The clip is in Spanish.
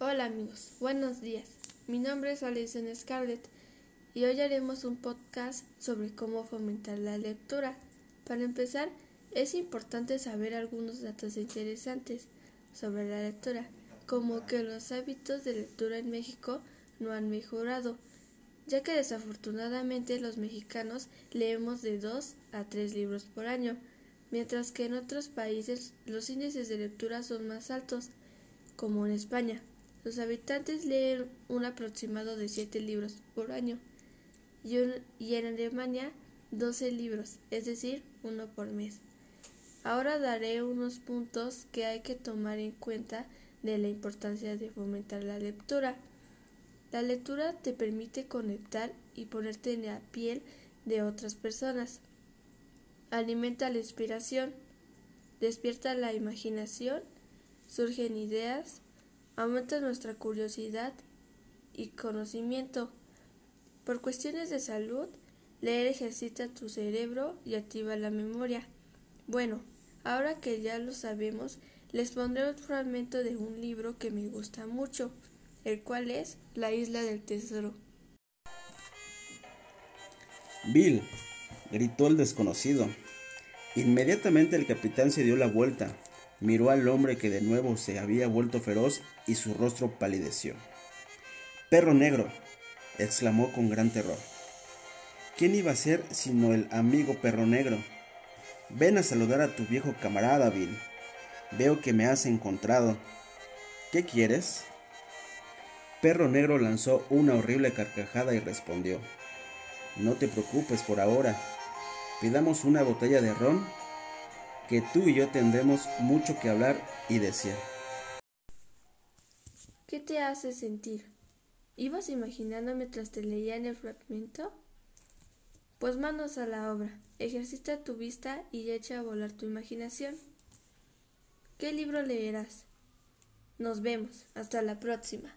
Hola amigos, buenos días. Mi nombre es Alison Scarlett y hoy haremos un podcast sobre cómo fomentar la lectura. Para empezar, es importante saber algunos datos interesantes sobre la lectura, como que los hábitos de lectura en México no han mejorado, ya que desafortunadamente los mexicanos leemos de 2 a 3 libros por año, mientras que en otros países los índices de lectura son más altos, como en España. Los habitantes leen un aproximado de 7 libros por año y, en Alemania 12 libros, es decir, uno por mes. Ahora daré unos puntos que hay que tomar en cuenta de la importancia de fomentar la lectura. La lectura te permite conectar y ponerte en la piel de otras personas. Alimenta la inspiración, despierta la imaginación, surgen ideas, aumenta nuestra curiosidad y conocimiento. Por cuestiones de salud, leer ejercita tu cerebro y activa la memoria. Bueno, ahora que ya lo sabemos, les pondré un fragmento de un libro que me gusta mucho, el cual es La isla del tesoro. Bill, gritó el desconocido. Inmediatamente el capitán se dio la vuelta miró al hombre que de nuevo se había vuelto feroz y su rostro palideció. Perro negro, exclamó con gran terror. ¿Quién iba a ser sino el amigo perro negro? Ven a saludar a tu viejo camarada, Bill. Veo que me has encontrado. ¿Qué quieres? Perro negro lanzó una horrible carcajada y respondió. No te preocupes por ahora. Pidamos una botella de ron que tú y yo tendremos mucho que hablar y decir. ¿Qué te hace sentir? ¿Ibas imaginando mientras te leían el fragmento? Pues manos a la obra, ejercita tu vista y echa a volar tu imaginación. ¿Qué libro leerás? Nos vemos, hasta la próxima.